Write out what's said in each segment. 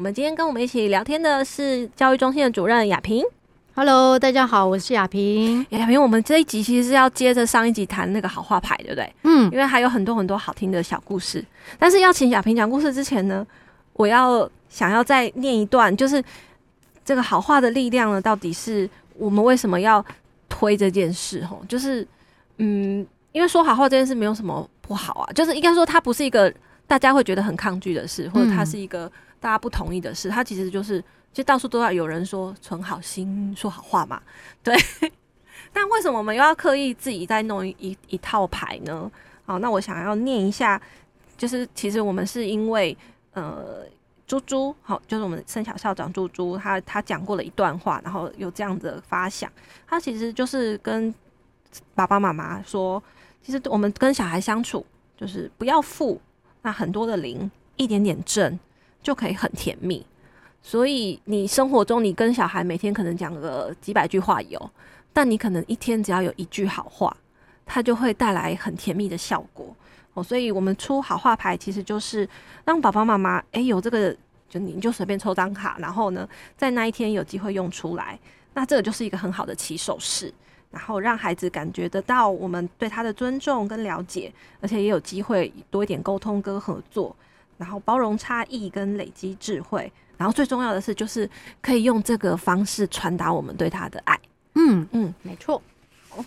我们今天跟我们一起聊天的是教育中心的主任雅萍。Hello，大家好，我是雅萍。雅萍，我们这一集其实是要接着上一集谈那个好话牌，对不对？嗯，因为还有很多很多好听的小故事。但是要请雅萍讲故事之前呢，我要想要再念一段，就是这个好话的力量呢，到底是我们为什么要推这件事？吼，就是嗯，因为说好话这件事没有什么不好啊，就是应该说它不是一个大家会觉得很抗拒的事，或者它是一个。大家不同意的事，他其实就是，其实到处都要有人说存好心、说好话嘛，对。但为什么我们又要刻意自己再弄一一,一套牌呢？好，那我想要念一下，就是其实我们是因为呃，猪猪，好，就是我们生小校长猪猪，他他讲过了一段话，然后有这样的发想，他其实就是跟爸爸妈妈说，其实我们跟小孩相处，就是不要负那很多的零，一点点正。就可以很甜蜜，所以你生活中你跟小孩每天可能讲个几百句话有，但你可能一天只要有一句好话，它就会带来很甜蜜的效果哦。所以我们出好话牌，其实就是让爸爸妈妈诶有这个，就你就随便抽张卡，然后呢在那一天有机会用出来，那这个就是一个很好的起手式，然后让孩子感觉得到我们对他的尊重跟了解，而且也有机会多一点沟通跟合作。然后包容差异跟累积智慧，然后最重要的是，就是可以用这个方式传达我们对他的爱。嗯嗯，没错。哦，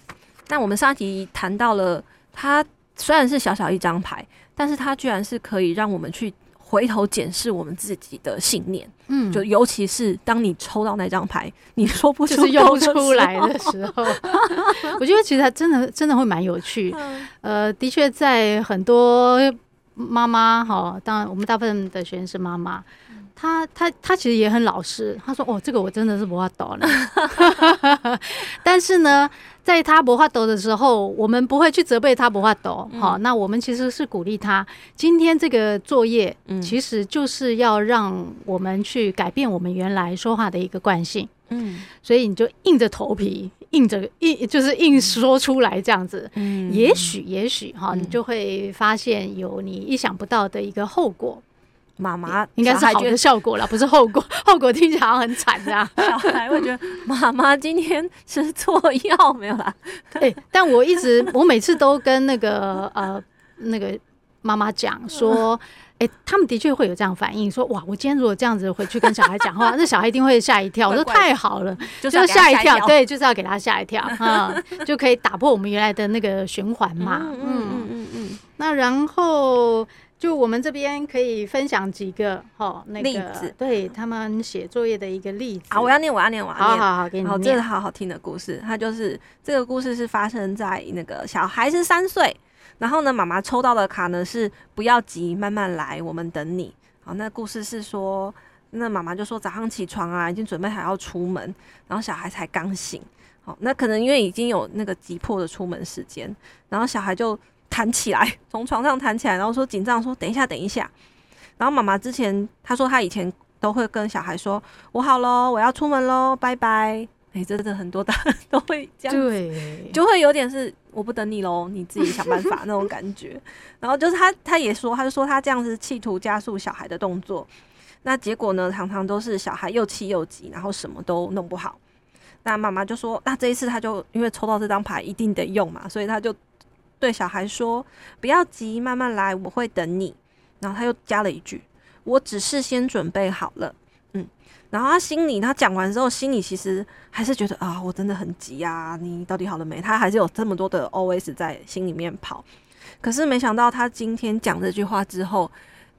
那我们上一集谈到了，它虽然是小小一张牌，但是它居然是可以让我们去回头检视我们自己的信念。嗯，就尤其是当你抽到那张牌，你说不出就是用出来的时候，我觉得其实它真的真的会蛮有趣。呃，的确在很多。妈妈哈，当然我们大部分的学生是妈妈，她她她其实也很老实。她说：“哦，这个我真的是不怕倒了。”但是呢，在他不发抖的时候，我们不会去责备他不发抖。好，那我们其实是鼓励他。今天这个作业，其实就是要让我们去改变我们原来说话的一个惯性。嗯，所以你就硬着头皮，硬着硬就是硬说出来这样子。嗯，也许也许哈，你就会发现有你意想不到的一个后果。妈妈应该是好的效果了，不是后果。后果听起来好像很惨这样。小孩会觉得 妈妈今天吃错药没有啦？对，但我一直我每次都跟那个呃那个妈妈讲说。哎、欸，他们的确会有这样反应，说哇，我今天如果这样子回去跟小孩讲话，那小孩一定会吓一跳。我说太好了，就是要吓一跳，对，就是要给他吓一跳啊，就可以打破我们原来的那个循环嘛。嗯嗯嗯嗯嗯。那然后就我们这边可以分享几个哈那个例子，对他们写作业的一个例子。啊，我要念，我要念，我要念。好好好，给你念。好，这是好好听的故事。它就是这个故事是发生在那个小孩是三岁。然后呢，妈妈抽到的卡呢是不要急，慢慢来，我们等你。好，那故事是说，那妈妈就说早上起床啊，已经准备好要出门，然后小孩才刚醒。好，那可能因为已经有那个急迫的出门时间，然后小孩就弹起来，从床上弹起来，然后说紧张说等一下，等一下。然后妈妈之前她说她以前都会跟小孩说，我好喽，我要出门喽，拜拜。哎、欸，真的很多大人 都会这样子，对，就会有点是我不等你喽，你自己想办法那种感觉。然后就是他，他也说，他就说他这样子企图加速小孩的动作，那结果呢，常常都是小孩又气又急，然后什么都弄不好。那妈妈就说，那这一次他就因为抽到这张牌一定得用嘛，所以他就对小孩说，不要急，慢慢来，我会等你。然后他又加了一句，我只是先准备好了。嗯然后他心里，他讲完之后，心里其实还是觉得啊，我真的很急啊！你到底好了没？他还是有这么多的 OS 在心里面跑。可是没想到，他今天讲这句话之后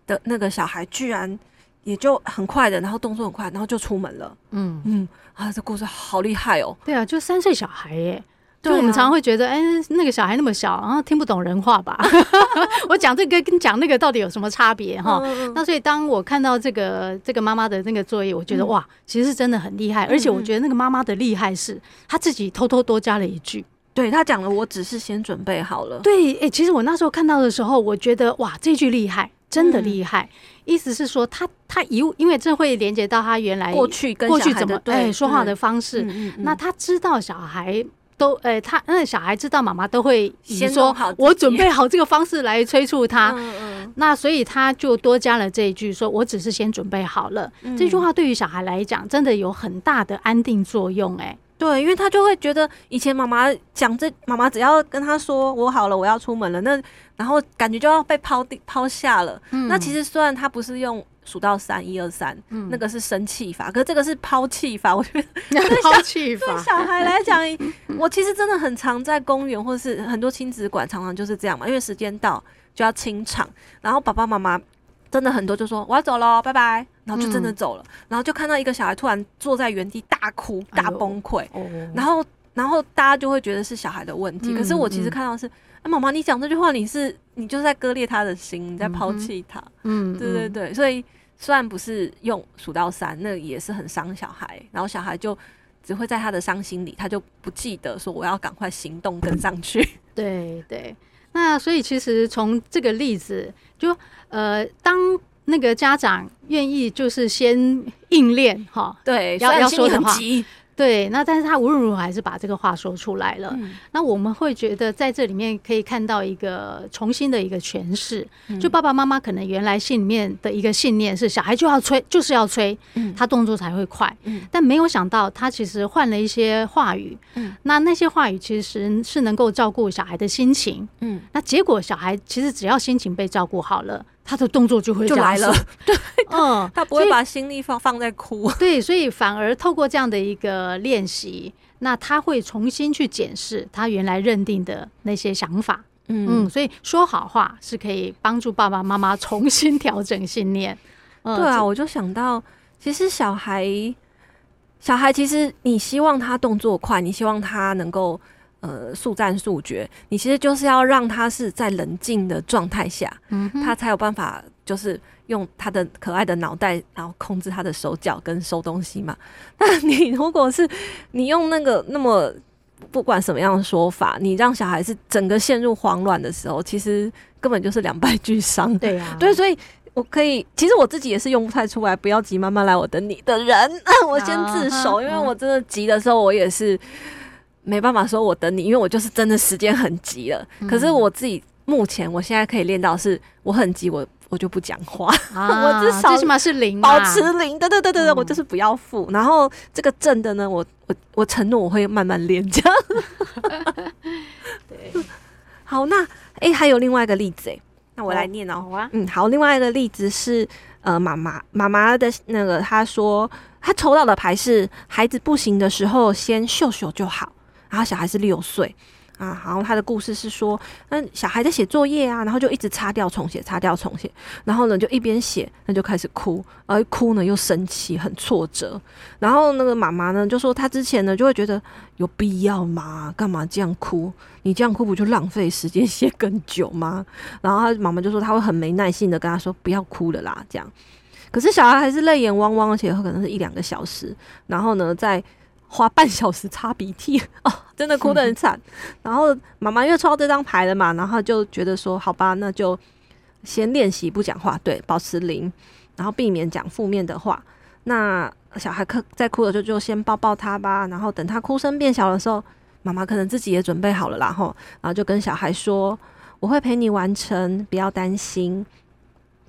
的那个小孩，居然也就很快的，然后动作很快，然后就出门了。嗯嗯啊，这故事好厉害哦！对啊，就三岁小孩耶，就我们常常会觉得，哎、欸，那个小孩那么小，然后听不懂人话吧？我讲这个跟讲那个到底有什么差别哈？那所以当我看到这个这个妈妈的那个作业，我觉得哇，其实是真的很厉害。而且我觉得那个妈妈的厉害是，她自己偷偷多加了一句，对她讲了，我只是先准备好了。对，哎、欸，其实我那时候看到的时候，我觉得哇，这句厉害。真的厉害，意思是说他他一因为这会连接到他原来过去跟过去怎么对说话的方式，那他知道小孩都诶，他那小孩知道妈妈都会先说，我准备好这个方式来催促他，嗯嗯那所以他就多加了这一句，说我只是先准备好了。这句话对于小孩来讲，真的有很大的安定作用，哎。对，因为他就会觉得以前妈妈讲这，妈妈只要跟他说我好了，我要出门了，那然后感觉就要被抛地抛下了。嗯、那其实虽然他不是用数到三一二三，那个是生气法，可是这个是抛弃法。我觉得 抛弃法对小孩来讲，我其实真的很常在公园或者是很多亲子馆，常常就是这样嘛，因为时间到就要清场，然后爸爸妈妈。真的很多就说我要走喽，拜拜，然后就真的走了，嗯、然后就看到一个小孩突然坐在原地大哭大崩溃，哎呦，然后然后大家就会觉得是小孩的问题，嗯、可是我其实看到是，妈妈你讲这句话你是你就是在割裂他的心，你在抛弃他，嗯，对对对，所以虽然不是用数到三，那也是很伤小孩，然后小孩就只会在他的伤心里，他就不记得说我要赶快行动跟上去，对对。那所以其实从这个例子，就呃，当那个家长愿意就是先应练哈，对，要要说的话。对，那但是他无论如何还是把这个话说出来了。嗯、那我们会觉得在这里面可以看到一个重新的一个诠释。嗯、就爸爸妈妈可能原来心里面的一个信念是小孩就要催，就是要催，嗯、他动作才会快。嗯、但没有想到他其实换了一些话语。嗯、那那些话语其实是能够照顾小孩的心情。嗯、那结果小孩其实只要心情被照顾好了。他的动作就会就来了，对，嗯，他不会把心力放放在哭，对，所以反而透过这样的一个练习，那他会重新去检视他原来认定的那些想法，嗯，所以说好话是可以帮助爸爸妈妈重新调整信念。对啊，我就想到，其实小孩，小孩其实你希望他动作快，你希望他能够。呃，速战速决，你其实就是要让他是在冷静的状态下，嗯，他才有办法，就是用他的可爱的脑袋，然后控制他的手脚跟收东西嘛。那你如果是你用那个那么不管什么样的说法，你让小孩子整个陷入慌乱的时候，其实根本就是两败俱伤。对 呀、啊，对，所以我可以，其实我自己也是用不太出来，不要急，慢慢来，我等你的人，我先自首，因为我真的急的时候，我也是。没办法说，我等你，因为我就是真的时间很急了。嗯、可是我自己目前，我现在可以练到是，我很急，我我就不讲话，啊、我至少最起码是零，保持零。对对对对对，嗯、我就是不要负。然后这个正的呢，我我我承诺我会慢慢练，这样。对，好，那哎、欸，还有另外一个例子哎，那我来念哦。好啊，嗯，好，另外一个例子是呃，妈妈妈妈的那个，她说她抽到的牌是孩子不行的时候，先秀秀就好。然后小孩是六岁啊，然后他的故事是说，那小孩在写作业啊，然后就一直擦掉重写，擦掉重写，然后呢就一边写，那就开始哭，而一哭呢又生气，很挫折。然后那个妈妈呢就说，他之前呢就会觉得有必要吗？干嘛这样哭？你这样哭不就浪费时间写更久吗？然后他妈妈就说，他会很没耐心的跟他说，不要哭了啦，这样。可是小孩还是泪眼汪汪，而且可能是一两个小时，然后呢在。花半小时擦鼻涕哦，真的哭得很惨。然后妈妈因为抽到这张牌了嘛，然后就觉得说，好吧，那就先练习不讲话，对，保持零，然后避免讲负面的话。那小孩哭在哭了，就就先抱抱他吧。然后等他哭声变小的时候，妈妈可能自己也准备好了啦，然后然后就跟小孩说：“我会陪你完成，不要担心。”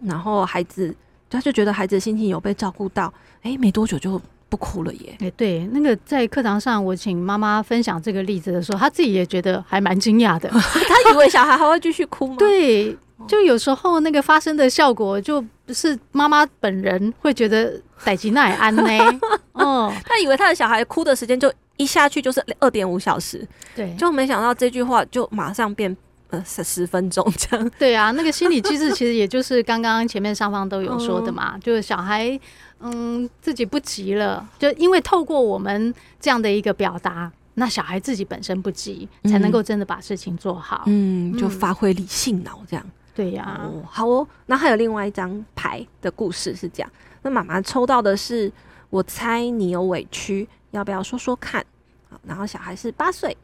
然后孩子他就觉得孩子的心情有被照顾到，诶，没多久就。不哭了耶！哎，对，那个在课堂上，我请妈妈分享这个例子的时候，她自己也觉得还蛮惊讶的。她以为小孩还会继续哭吗？对，就有时候那个发生的效果，就不是妈妈本人会觉得代志哪会安呢？哦，她以为她的小孩哭的时间就一下去就是二点五小时，对，就没想到这句话就马上变呃十十分钟这样。对啊，那个心理机制其实也就是刚刚前面上方都有说的 嘛，嗯、就是小孩。嗯，自己不急了，就因为透过我们这样的一个表达，那小孩自己本身不急，才能够真的把事情做好。嗯，就发挥理性脑这样。对呀，哦，好哦。那还有另外一张牌的故事是这样，那妈妈抽到的是，我猜你有委屈，要不要说说看？然后小孩是八岁，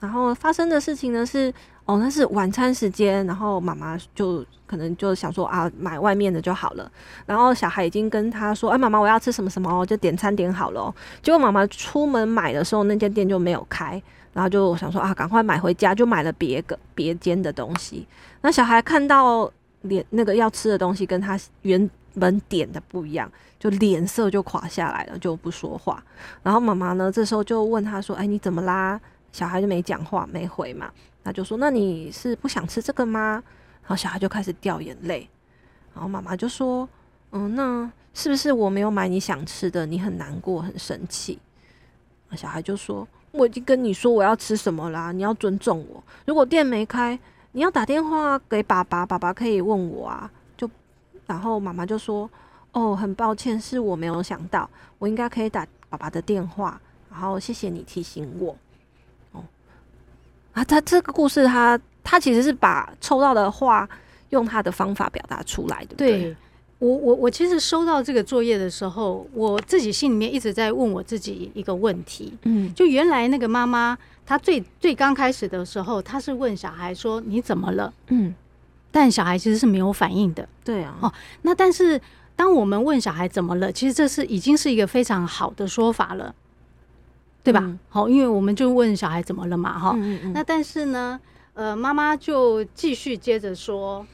然后发生的事情呢是，哦，那是晚餐时间，然后妈妈就可能就想说啊，买外面的就好了。然后小孩已经跟他说，哎，妈妈我要吃什么什么，就点餐点好了。结果妈妈出门买的时候，那间店就没有开。然后就想说啊，赶快买回家，就买了别个别间的东西。那小孩看到脸那个要吃的东西跟他原本点的不一样，就脸色就垮下来了，就不说话。然后妈妈呢，这时候就问他说：“哎，你怎么啦？”小孩就没讲话，没回嘛。他就说：“那你是不想吃这个吗？”然后小孩就开始掉眼泪。然后妈妈就说：“嗯，那是不是我没有买你想吃的，你很难过，很生气？”小孩就说。我已经跟你说我要吃什么啦，你要尊重我。如果店没开，你要打电话给爸爸，爸爸可以问我啊。就然后妈妈就说：“哦，很抱歉，是我没有想到，我应该可以打爸爸的电话。然后谢谢你提醒我。”哦，啊，他这个故事他，他他其实是把抽到的话用他的方法表达出来的，对。对。我我我其实收到这个作业的时候，我自己心里面一直在问我自己一个问题，嗯，就原来那个妈妈她最最刚开始的时候，她是问小孩说你怎么了，嗯，但小孩其实是没有反应的，对啊，哦，那但是当我们问小孩怎么了，其实这是已经是一个非常好的说法了，对吧？好，因为我们就问小孩怎么了嘛，哈，那但是呢，呃，妈妈就继续接着说。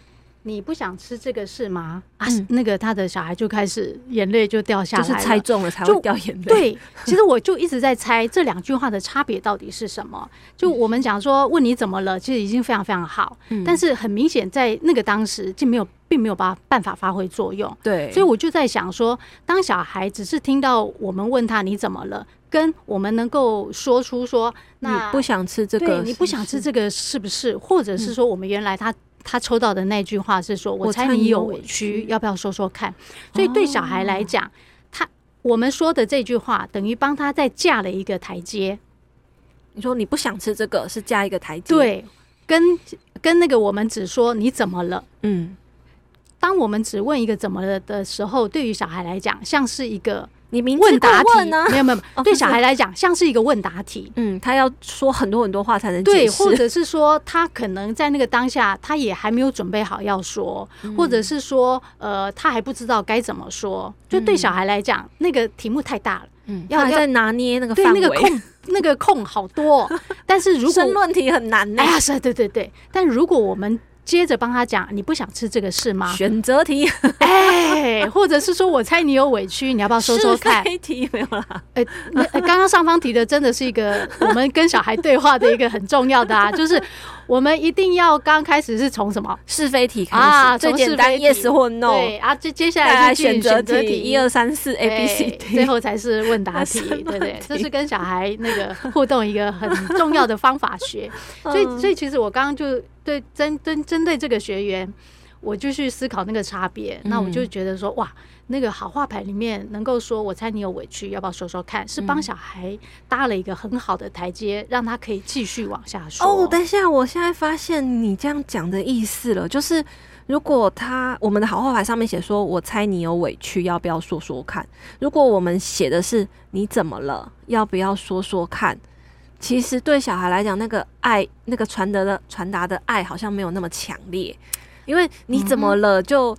你不想吃这个是吗？啊，嗯、那个他的小孩就开始眼泪就掉下来，就是猜中了才会掉眼泪。对，其实我就一直在猜这两句话的差别到底是什么。就我们讲说问你怎么了，其实已经非常非常好，嗯、但是很明显在那个当时就没有，并没有把办法发挥作用。对，所以我就在想说，当小孩只是听到我们问他你怎么了，跟我们能够说出说那你不想吃这个是是，你不想吃这个是不是？或者是说我们原来他。他抽到的那句话是说：“我猜你有委屈，要不要说说看？”所以对小孩来讲，他我们说的这句话等于帮他再架了一个台阶。你说你不想吃这个，是架一个台阶。对，跟跟那个我们只说你怎么了？嗯，当我们只问一个怎么了的时候，对于小孩来讲，像是一个。你明问答题呢？没有 没有，对小孩来讲像是一个问答题。嗯，他要说很多很多话才能对，或者是说他可能在那个当下他也还没有准备好要说，或者是说呃他还不知道该怎么说。就对小孩来讲，那个题目太大了，嗯，要再拿捏那个对那个空 那个空好多。但是如果申论题很难呢？哎呀，是，对对对。但如果我们接着帮他讲，你不想吃这个是吗？选择题，哎，或者是说我猜你有委屈，你要不要说说看？是非题没有啦。哎，刚刚上方提的真的是一个我们跟小孩对话的一个很重要的啊，就是我们一定要刚开始是从什么是非题开始啊，最简单 yes 或 no，对啊，接接下来是选择题，一二三四 A B C D，最后才是问答题，对不对？这是跟小孩那个互动一个很重要的方法学。所以，所以其实我刚刚就。对，针针针对这个学员，我就去思考那个差别。那我就觉得说，哇，那个好话牌里面能够说“我猜你有委屈，要不要说说看”，是帮小孩搭了一个很好的台阶，让他可以继续往下说。哦，等一下，我现在发现你这样讲的意思了，就是如果他我们的好话牌上面写说“我猜你有委屈，要不要说说看”，如果我们写的是“你怎么了，要不要说说看”。其实对小孩来讲，那个爱，那个传达的传达的爱，好像没有那么强烈。因为你怎么了，就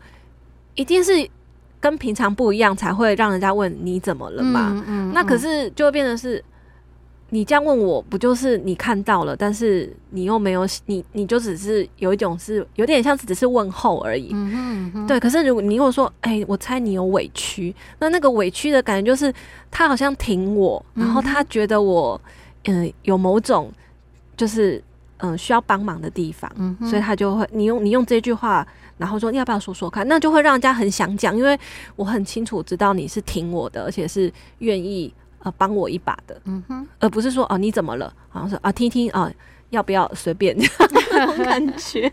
一定是跟平常不一样，才会让人家问你怎么了嘛。嗯嗯嗯、那可是就会变成是，你这样问我不就是你看到了，但是你又没有，你你就只是有一种是有点像是只是问候而已。嗯嗯嗯、对，可是如果你如果说，哎、欸，我猜你有委屈，那那个委屈的感觉就是他好像挺我，然后他觉得我。嗯、呃，有某种就是嗯、呃、需要帮忙的地方，嗯、所以他就会你用你用这句话，然后说要不要说说看，那就会让人家很想讲，因为我很清楚知道你是挺我的，而且是愿意呃帮我一把的，嗯哼，而不是说哦你怎么了，好像说啊听听啊要不要随便？那种感觉，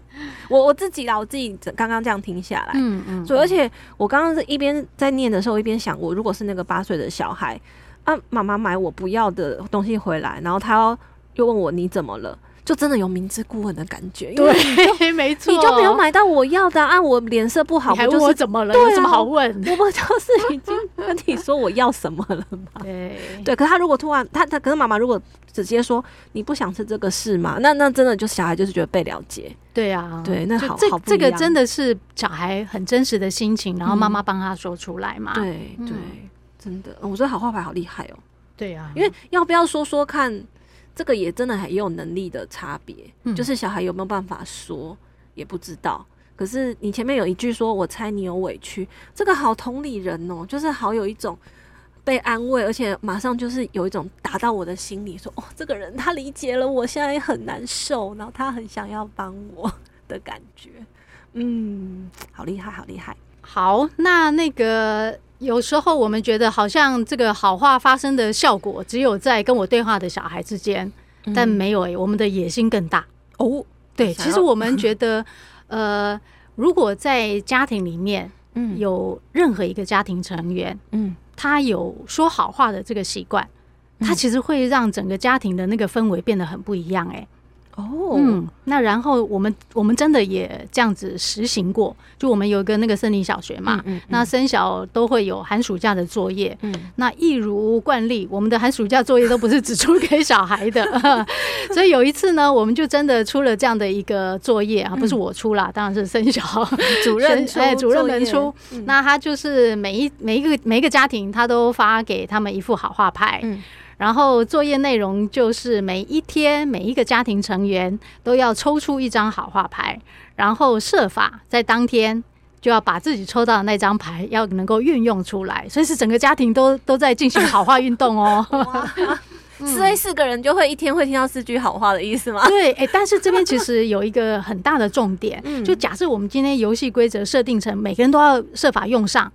我我自己啦，我自己刚刚这样听下来，嗯嗯，所以而且我刚刚是一边在念的时候，一边想，我如果是那个八岁的小孩。啊，妈妈买我不要的东西回来，然后他又又问我你怎么了？就真的有明知故问的感觉，对，没错，你就没有买到我要的啊！我脸色不好，你还问我怎么了？有什么好问？我不就是已经 跟你说我要什么了吗？对对，可是他如果突然他他，可是妈妈如果直接说你不想吃这个是吗？那那真的就小孩就是觉得被了解。对啊，对，那好，这好这个真的是小孩很真实的心情，然后妈妈帮他说出来嘛？对对，真的，我觉得好画牌好厉害哦。对啊，因为要不要说说看？这个也真的很有能力的差别，嗯、就是小孩有没有办法说也不知道。可是你前面有一句说“我猜你有委屈”，这个好同理人哦，就是好有一种被安慰，而且马上就是有一种打到我的心里，说“哦，这个人他理解了我现在也很难受，然后他很想要帮我的感觉”。嗯，好厉害，好厉害。好，那那个。有时候我们觉得好像这个好话发生的效果只有在跟我对话的小孩之间，嗯、但没有诶、欸，我们的野心更大哦。对，其实我们觉得，呃，如果在家庭里面，嗯，有任何一个家庭成员，嗯，他有说好话的这个习惯，他其实会让整个家庭的那个氛围变得很不一样诶、欸。哦，oh. 嗯，那然后我们我们真的也这样子实行过，就我们有一个那个森林小学嘛，嗯嗯嗯、那森小都会有寒暑假的作业，嗯，那一如惯例，我们的寒暑假作业都不是只出给小孩的，所以有一次呢，我们就真的出了这样的一个作业啊，不是我出啦，嗯、当然是森小 主任出，哎，主任们出，嗯、那他就是每一每一个每一个家庭，他都发给他们一副好画派。嗯然后作业内容就是每一天每一个家庭成员都要抽出一张好话牌，然后设法在当天就要把自己抽到的那张牌要能够运用出来，所以是整个家庭都都在进行好话运动哦。所以四个人就会一天会听到四句好话的意思吗？对，哎，但是这边其实有一个很大的重点，就假设我们今天游戏规则设定成每个人都要设法用上，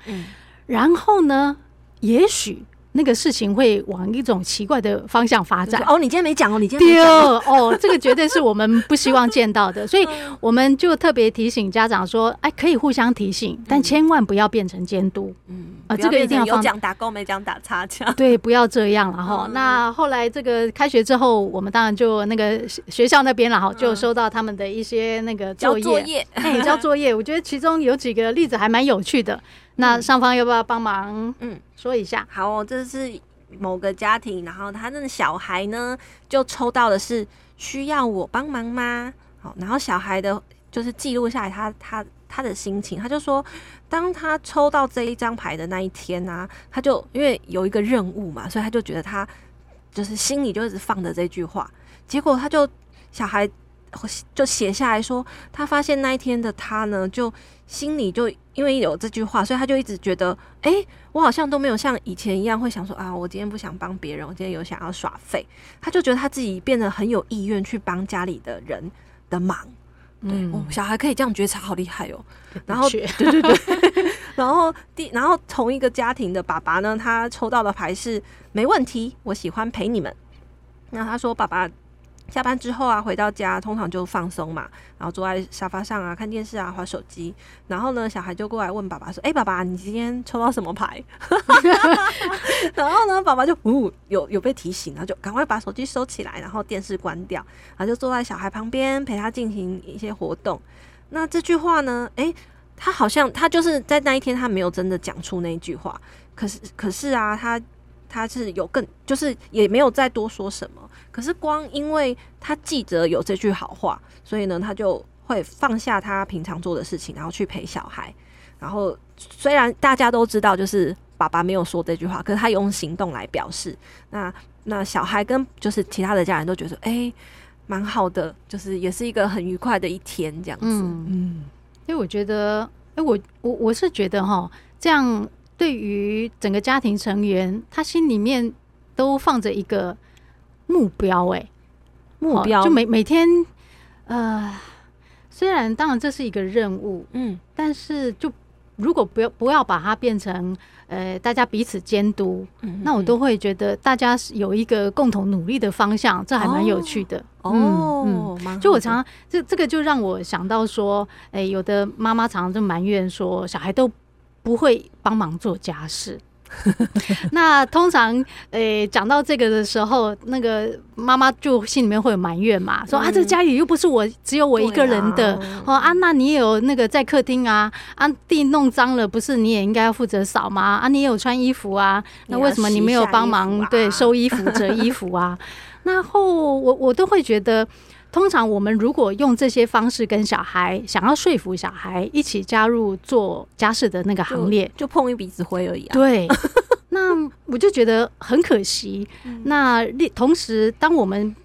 然后呢，也许。那个事情会往一种奇怪的方向发展。哦，你今天没讲哦，你今天没讲哦，这个绝对是我们不希望见到的，所以我们就特别提醒家长说，哎，可以互相提醒，但千万不要变成监督。嗯，啊，这个一定要有讲打勾，没讲打叉叉。对，不要这样了哈。那后来这个开学之后，我们当然就那个学校那边了哈，就收到他们的一些那个作业，作业，哎，交作业。我觉得其中有几个例子还蛮有趣的。那上方要不要帮忙？嗯，说一下。好哦，这是某个家庭，然后他那个小孩呢，就抽到的是需要我帮忙吗？好，然后小孩的就是记录下来他他他的心情，他就说，当他抽到这一张牌的那一天啊，他就因为有一个任务嘛，所以他就觉得他就是心里就一直放着这句话，结果他就小孩。就写下来说，他发现那一天的他呢，就心里就因为有这句话，所以他就一直觉得，哎、欸，我好像都没有像以前一样会想说啊，我今天不想帮别人，我今天有想要耍废。他就觉得他自己变得很有意愿去帮家里的人的忙。对，嗯哦、小孩可以这样觉察，好厉害哦。然后，对对对，然后第，然后同一个家庭的爸爸呢，他抽到的牌是没问题，我喜欢陪你们。那他说，爸爸。下班之后啊，回到家通常就放松嘛，然后坐在沙发上啊，看电视啊，滑手机。然后呢，小孩就过来问爸爸说：“哎、爸爸，你今天抽到什么牌？” 然后呢，爸爸就呜，有有被提醒，然后就赶快把手机收起来，然后电视关掉，然后就坐在小孩旁边陪他进行一些活动。那这句话呢，哎、他好像他就是在那一天他没有真的讲出那句话，可是可是啊，他。他是有更，就是也没有再多说什么。可是光因为他记得有这句好话，所以呢，他就会放下他平常做的事情，然后去陪小孩。然后虽然大家都知道，就是爸爸没有说这句话，可是他用行动来表示。那那小孩跟就是其他的家人都觉得，哎、欸，蛮好的，就是也是一个很愉快的一天这样子。嗯，嗯，因为我觉得，哎、欸，我我我是觉得哈，这样。对于整个家庭成员，他心里面都放着一个目标，哎，目标就每每天，呃，虽然当然这是一个任务，嗯，但是就如果不要不要把它变成呃大家彼此监督，嗯嗯，那我都会觉得大家有一个共同努力的方向，这还蛮有趣的哦。嗯嗯，就我常常这这个就让我想到说，哎、欸，有的妈妈常常就埋怨说，小孩都。不会帮忙做家事，那通常，诶、欸，讲到这个的时候，那个妈妈就心里面会有埋怨嘛，说、嗯、啊，这个家里又不是我只有我一个人的，啊哦啊，那你也有那个在客厅啊，啊地弄脏了，不是你也应该要负责扫吗？啊，你也有穿衣服啊，那为什么你没有帮忙、啊、对收衣服、折衣服啊？然后我我都会觉得。通常我们如果用这些方式跟小孩，想要说服小孩一起加入做家事的那个行列，就，就碰一鼻子灰而已啊。对，那我就觉得很可惜。那同时，当我们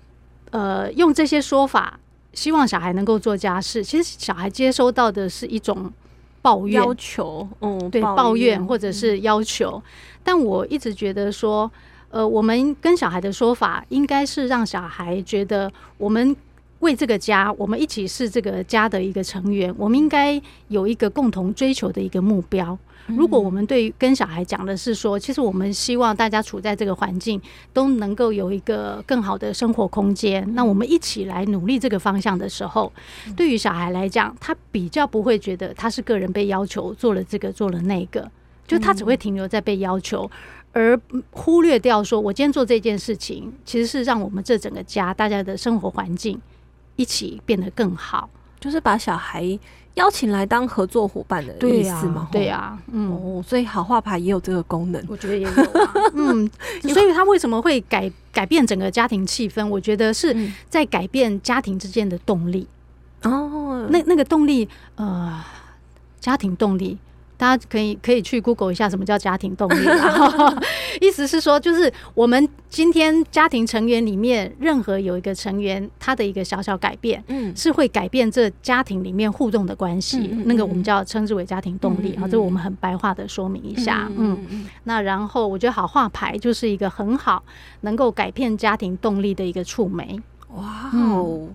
呃用这些说法，希望小孩能够做家事，其实小孩接收到的是一种抱怨、要求，嗯，对，抱怨或者是要求。但我一直觉得说，呃，我们跟小孩的说法，应该是让小孩觉得我们。为这个家，我们一起是这个家的一个成员，我们应该有一个共同追求的一个目标。如果我们对跟小孩讲的是说，其实我们希望大家处在这个环境都能够有一个更好的生活空间，那我们一起来努力这个方向的时候，对于小孩来讲，他比较不会觉得他是个人被要求做了这个做了那个，就他只会停留在被要求，而忽略掉说我今天做这件事情，其实是让我们这整个家大家的生活环境。一起变得更好，就是把小孩邀请来当合作伙伴的意思嘛？对呀、啊，嗯、哦，所以好画牌也有这个功能，我觉得也有、啊。嗯，所以他为什么会改改变整个家庭气氛？我觉得是在改变家庭之间的动力。哦，那那个动力，呃，家庭动力。大家可以可以去 Google 一下什么叫家庭动力，意思是说，就是我们今天家庭成员里面任何有一个成员，他的一个小小改变，嗯，是会改变这家庭里面互动的关系，那个我们叫称之为家庭动力啊，这我们很白话的说明一下，嗯，那然后我觉得好画牌就是一个很好能够改变家庭动力的一个触媒，哇哦。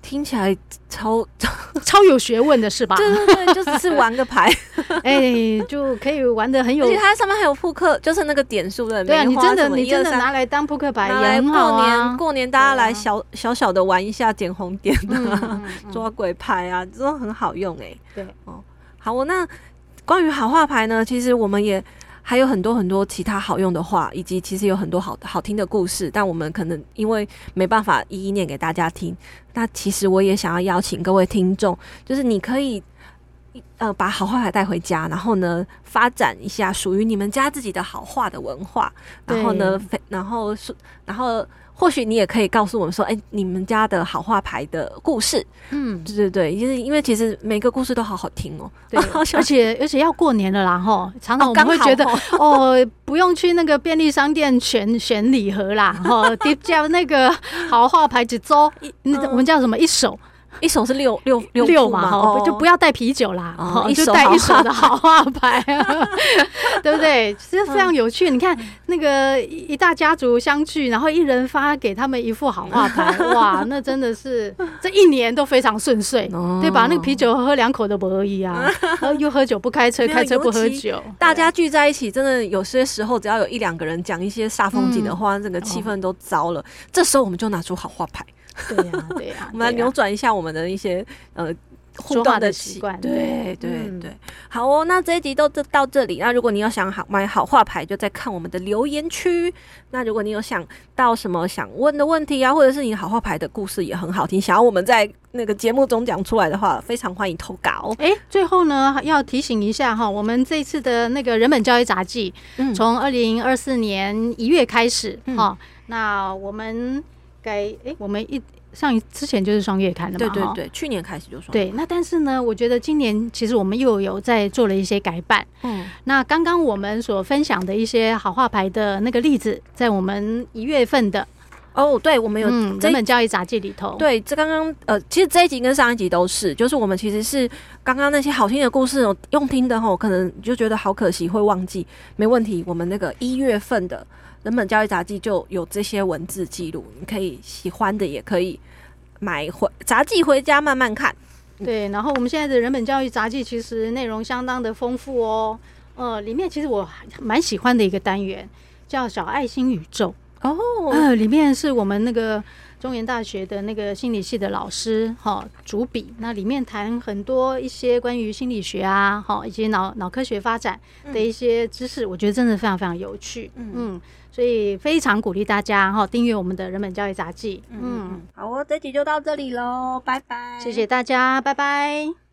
听起来超 超有学问的是吧？对对对，就只是玩个牌，哎、欸，就可以玩的很有。而且它上面还有扑克，就是那个点数的。对啊，你真的你真的拿来当扑克牌也很好啊。过年过年大家来小小小的玩一下捡红点啊，抓鬼牌啊，这都很好用哎、欸。对哦，好，我那关于好话牌呢，其实我们也。还有很多很多其他好用的话，以及其实有很多好好听的故事，但我们可能因为没办法一一念给大家听。那其实我也想要邀请各位听众，就是你可以呃把好话牌带回家，然后呢发展一下属于你们家自己的好话的文化，然后呢，然后是然后。或许你也可以告诉我们说，哎、欸，你们家的好画牌的故事，嗯，对对对，就是因为其实每个故事都好好听哦，对，而且而且要过年了啦，哈，常常我们会觉得，哦，哦，不用去那个便利商店选选礼盒啦，哈，叫那个好画牌几周，那我们叫什么一手。一手是六六六六嘛，哦，就不要带啤酒啦，哦，就带一手的好话牌，对不对？其实非常有趣。你看那个一大家族相聚，然后一人发给他们一副好话牌，哇，那真的是这一年都非常顺遂，对吧？那个啤酒喝两口都不而已啊，又喝酒不开车，开车不喝酒，大家聚在一起，真的有些时候只要有一两个人讲一些煞风景的话，整个气氛都糟了。这时候我们就拿出好话牌。对呀，对呀，我们来扭转一下我们的一些呃互动的习惯。对对对，好哦，那这一集都到这里。那如果你有想好买好画牌，就在看我们的留言区。那如果你有想到什么想问的问题啊，或者是你好画牌的故事也很好听，想要我们在那个节目中讲出来的话，非常欢迎投稿。哎，最后呢，要提醒一下哈，我们这一次的那个人本教育杂记，从二零二四年一月开始哈，那我们。该哎，我们一上一之前就是双月刊的嘛，对对对，去年开始就双。对，那但是呢，我觉得今年其实我们又有在做了一些改版。嗯，那刚刚我们所分享的一些好话牌的那个例子，在我们一月份的哦，对，我们有人本教育杂记里头。对，这刚刚呃，其实这一集跟上一集都是，就是我们其实是刚刚那些好听的故事，用听的吼，可能就觉得好可惜会忘记，没问题，我们那个一月份的。人本教育杂记就有这些文字记录，你可以喜欢的也可以买回杂记回家慢慢看。对，然后我们现在的人本教育杂记其实内容相当的丰富哦。呃，里面其实我蛮喜欢的一个单元叫小爱心宇宙哦。呃，里面是我们那个中原大学的那个心理系的老师哈主笔，那里面谈很多一些关于心理学啊，哈以及脑脑科学发展的一些知识，嗯、我觉得真的非常非常有趣，嗯，嗯，所以非常鼓励大家哈订阅我们的人本教育杂记，嗯，嗯。好，哦这集就到这里喽，拜拜，谢谢大家，拜拜。